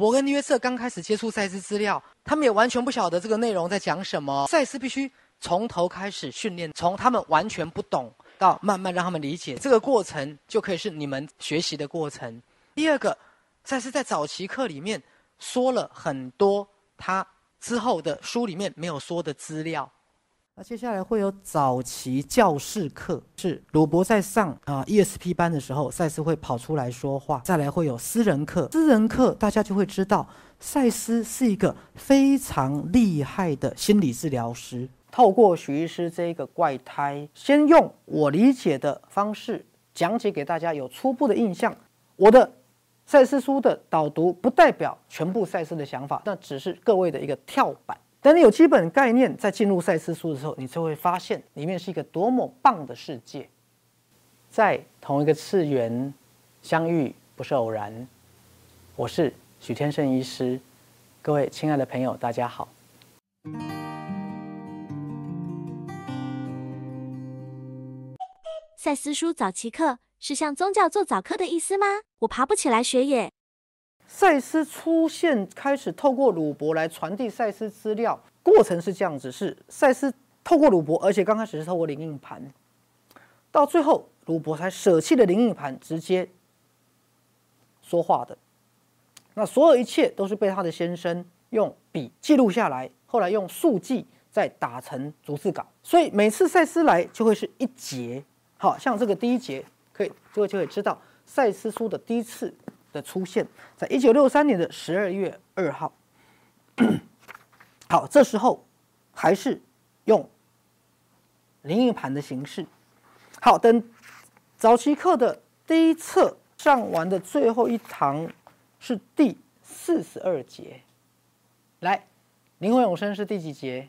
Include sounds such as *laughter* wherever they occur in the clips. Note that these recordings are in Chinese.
伯跟约瑟刚开始接触赛斯资料，他们也完全不晓得这个内容在讲什么。赛斯必须从头开始训练，从他们完全不懂到慢慢让他们理解，这个过程就可以是你们学习的过程。第二个，赛斯在早期课里面说了很多他之后的书里面没有说的资料。那接下来会有早期教室课，是鲁伯在上啊 ESP 班的时候，赛斯会跑出来说话。再来会有私人课，私人课大家就会知道，赛斯是一个非常厉害的心理治疗师。透过许医师这一个怪胎，先用我理解的方式讲解给大家，有初步的印象。我的赛斯书的导读不代表全部赛斯的想法，那只是各位的一个跳板。等你有基本概念，在进入赛斯书的时候，你就会发现里面是一个多么棒的世界，在同一个次元相遇不是偶然。我是许天胜医师，各位亲爱的朋友，大家好。赛斯书早期课是像宗教做早课的意思吗？我爬不起来学耶。赛斯出现，开始透过鲁伯来传递赛斯资料，过程是这样子：是赛斯透过鲁伯，而且刚开始是透过灵印盘，到最后鲁伯才舍弃了灵印盘，直接说话的。那所有一切都是被他的先生用笔记录下来，后来用速记再打成逐字稿。所以每次赛斯来就会是一节，好像这个第一节可以，各位就可以知道赛斯书的第一次。的出现在一九六三年的十二月二号。好，这时候还是用灵印盘的形式。好，等早期课的第一册上完的最后一堂是第四十二节。来，灵魂永生是第几节？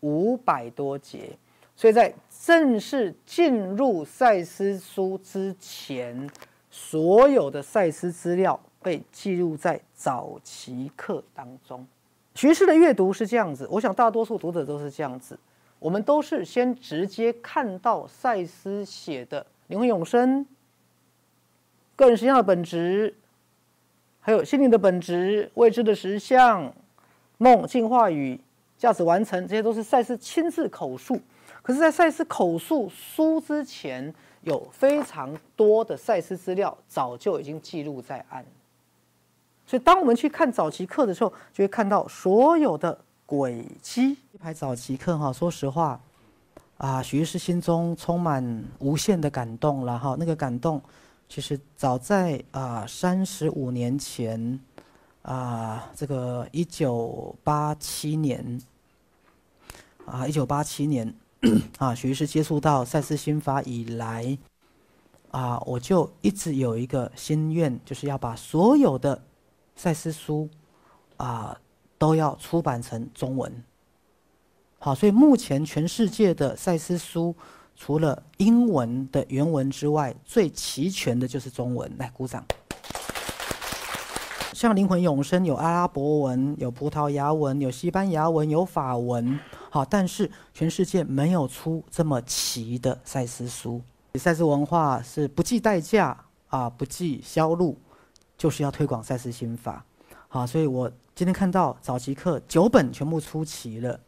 五百多节。所以在正式进入赛斯书之前。所有的赛斯资料被记录在早期课当中。学士的阅读是这样子，我想大多数读者都是这样子。我们都是先直接看到赛斯写的灵魂永生、个人实相的本质，还有心灵的本质、未知的实相、梦、进化与价值完成，这些都是赛斯亲自口述。可是，在赛斯口述书之前。有非常多的赛斯资料早就已经记录在案，所以当我们去看早期课的时候，就会看到所有的轨迹。一排早期课哈，说实话，啊，许医师心中充满无限的感动了哈。那个感动，其实早在啊三十五年前，啊这个一九八七年，啊一九八七年。*clears throat* 啊，许医师接触到赛斯心法以来，啊，我就一直有一个心愿，就是要把所有的赛斯书啊都要出版成中文。好，所以目前全世界的赛斯书，除了英文的原文之外，最齐全的就是中文。来，鼓掌。像灵魂永生有阿拉伯文，有葡萄牙文，有西班牙文，有法文。好，但是全世界没有出这么齐的赛斯书。赛斯文化是不计代价啊，不计销路，就是要推广赛斯心法。好，所以我今天看到早期课九本全部出齐了，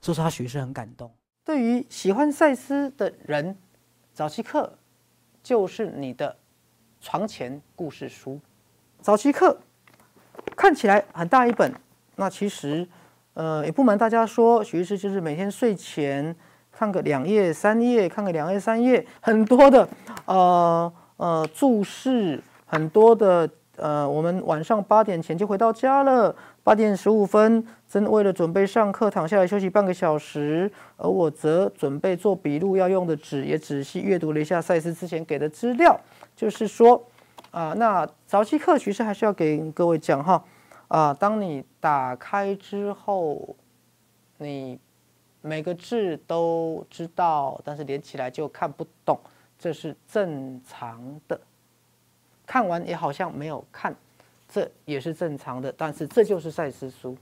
说实话，许是很感动。对于喜欢赛斯的人，早期课就是你的床前故事书。早期课看起来很大一本，那其实。呃，也不瞒大家说，许医师就是每天睡前看个两页、三页，看个两页、三页，很多的呃呃注释，很多的呃，我们晚上八点前就回到家了，八点十五分，真为了准备上课，躺下来休息半个小时，而我则准备做笔录要用的纸，也仔细阅读了一下赛斯之前给的资料，就是说啊，那早期课其实还是要给各位讲哈。啊，当你打开之后，你每个字都知道，但是连起来就看不懂，这是正常的。看完也好像没有看，这也是正常的。但是这就是赛斯书。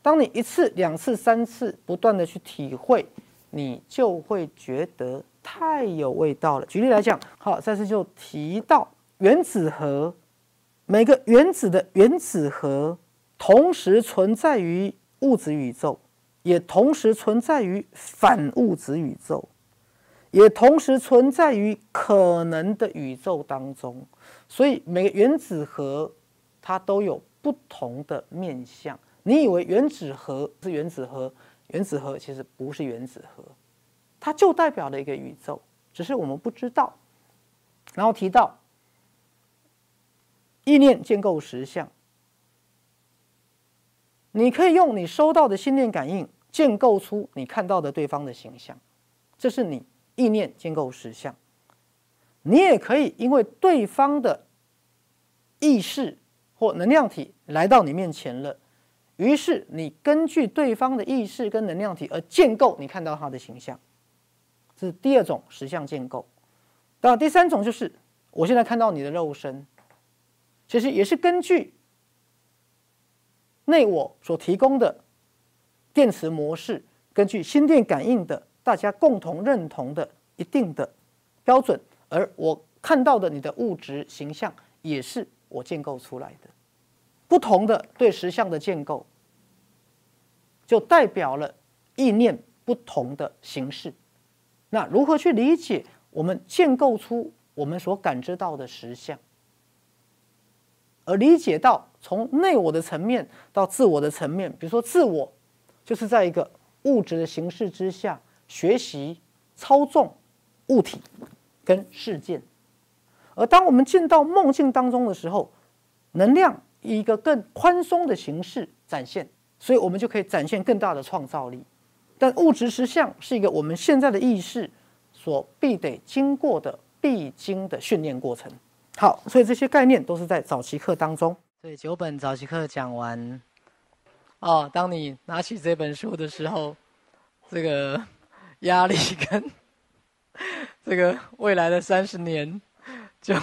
当你一次、两次、三次不断的去体会，你就会觉得太有味道了。举例来讲，好，赛斯就提到原子核每个原子的原子核同时存在于物质宇宙，也同时存在于反物质宇宙，也同时存在于可能的宇宙当中。所以每个原子核它都有不同的面相。你以为原子核是原子核，原子核其实不是原子核，它就代表了一个宇宙，只是我们不知道。然后提到意念建构实相，你可以用你收到的心念感应建构出你看到的对方的形象，这是你意念建构实相。你也可以因为对方的意识或能量体来到你面前了，于是你根据对方的意识跟能量体而建构你看到他的形象，这是第二种实相建构。那，第三种就是我现在看到你的肉身，其实也是根据内我所提供的电磁模式，根据心电感应的大家共同认同的一定的标准，而我看到的你的物质形象也是我建构出来的。不同的对实相的建构，就代表了意念不同的形式。那如何去理解？我们建构出我们所感知到的实相，而理解到从内我的层面到自我的层面，比如说自我就是在一个物质的形式之下学习操纵物体跟事件，而当我们进到梦境当中的时候，能量以一个更宽松的形式展现，所以我们就可以展现更大的创造力。但物质实相是一个我们现在的意识。所必得经过的必经的训练过程。好，所以这些概念都是在早期课当中。所以九本早期课讲完，哦，当你拿起这本书的时候，这个压力跟 *laughs* 这个未来的三十年，就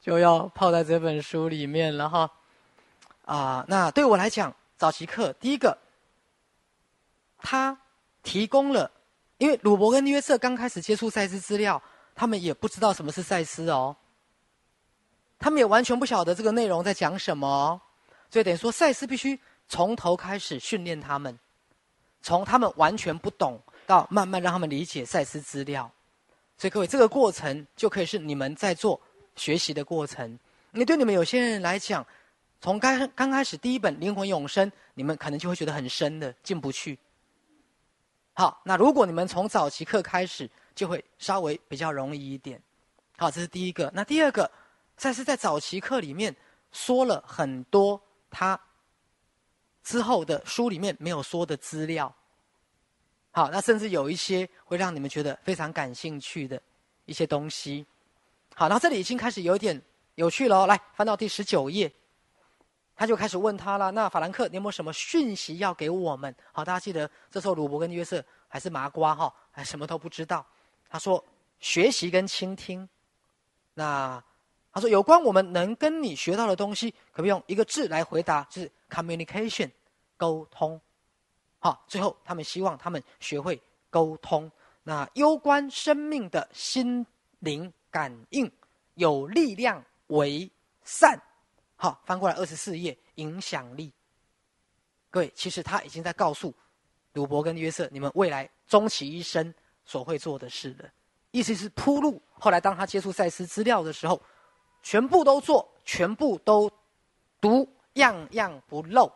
就要泡在这本书里面了哈。啊，那对我来讲，早期课第一个，他提供了。因为鲁伯跟约瑟刚开始接触赛斯资料，他们也不知道什么是赛斯哦，他们也完全不晓得这个内容在讲什么，所以等于说赛斯必须从头开始训练他们，从他们完全不懂到慢慢让他们理解赛斯资料，所以各位这个过程就可以是你们在做学习的过程。你对你们有些人来讲，从刚刚开始第一本灵魂永生，你们可能就会觉得很深的进不去。好，那如果你们从早期课开始，就会稍微比较容易一点。好，这是第一个。那第二个，赛斯在早期课里面说了很多他之后的书里面没有说的资料。好，那甚至有一些会让你们觉得非常感兴趣的一些东西。好，然后这里已经开始有点有趣了。来，翻到第十九页。他就开始问他了。那法兰克，你有没有什么讯息要给我们？好，大家记得，这时候鲁伯跟约瑟还是麻瓜哈，还什么都不知道。他说：学习跟倾听。那他说，有关我们能跟你学到的东西，可不可以用一个字来回答？是 communication，沟通。好，最后他们希望他们学会沟通。那攸关生命的心灵感应，有力量为善。好，翻过来二十四页，影响力。各位，其实他已经在告诉鲁伯跟约瑟，你们未来终其一生所会做的事了。意思是铺路。后来当他接触赛斯资料的时候，全部都做，全部都读，样样不漏。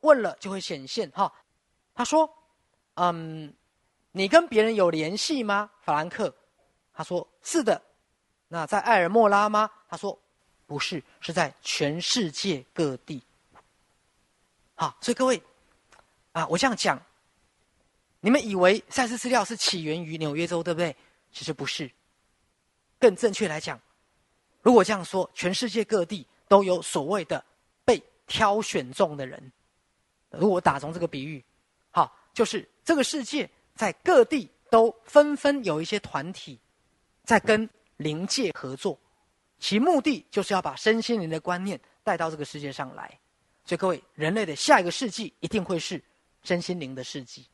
问了就会显现。哈，他说：“嗯，你跟别人有联系吗？”法兰克他说：“是的。”那在埃尔莫拉吗？他说。不是，是在全世界各地。好，所以各位，啊，我这样讲，你们以为赛斯资料是起源于纽约州，对不对？其实不是。更正确来讲，如果这样说，全世界各地都有所谓的被挑选中的人。如果打中这个比喻，好，就是这个世界在各地都纷纷有一些团体在跟灵界合作。其目的就是要把身心灵的观念带到这个世界上来，所以各位，人类的下一个世纪一定会是身心灵的世纪。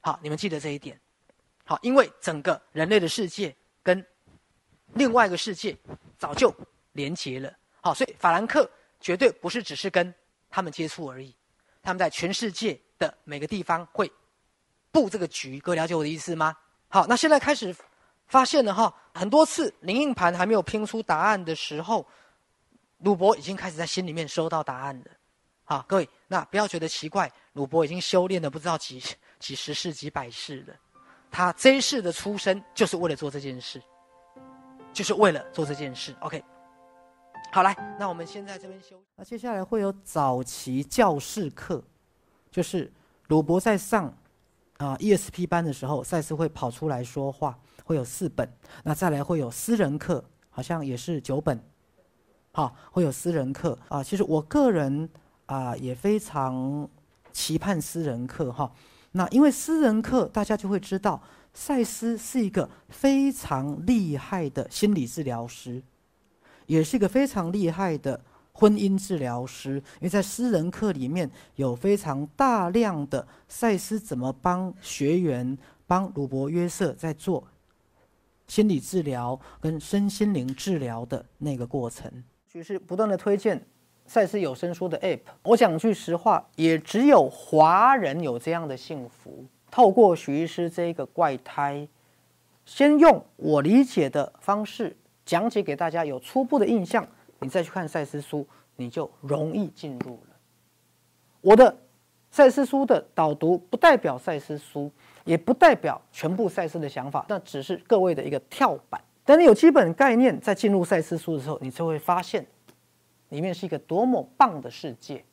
好，你们记得这一点。好，因为整个人类的世界跟另外一个世界早就连结了。好，所以法兰克绝对不是只是跟他们接触而已，他们在全世界的每个地方会布这个局。各位了解我的意思吗？好，那现在开始发现了哈，很多次灵应盘还没有拼出答案的时候，鲁伯已经开始在心里面收到答案了。好，各位，那不要觉得奇怪，鲁伯已经修炼的不知道几几十世几百世的，他这一世的出生就是为了做这件事，就是为了做这件事。OK，好来，那我们先在这边休。那接下来会有早期教室课，就是鲁伯在上啊 ESP 班的时候，赛斯会跑出来说话，会有四本。那再来会有私人课，好像也是九本，好，会有私人课啊。其实我个人。啊，也非常期盼私人课哈。那因为私人课，大家就会知道，赛斯是一个非常厉害的心理治疗师，也是一个非常厉害的婚姻治疗师。因为在私人课里面有非常大量的赛斯怎么帮学员、帮鲁伯约瑟在做心理治疗跟身心灵治疗的那个过程，就是不断的推荐。赛斯有声书的 App，我讲句实话，也只有华人有这样的幸福。透过徐医师这一个怪胎，先用我理解的方式讲解给大家，有初步的印象，你再去看赛斯书，你就容易进入了。我的赛斯书的导读不代表赛斯书，也不代表全部赛斯的想法，那只是各位的一个跳板。等你有基本概念，在进入赛斯书的时候，你就会发现。里面是一个多么棒的世界！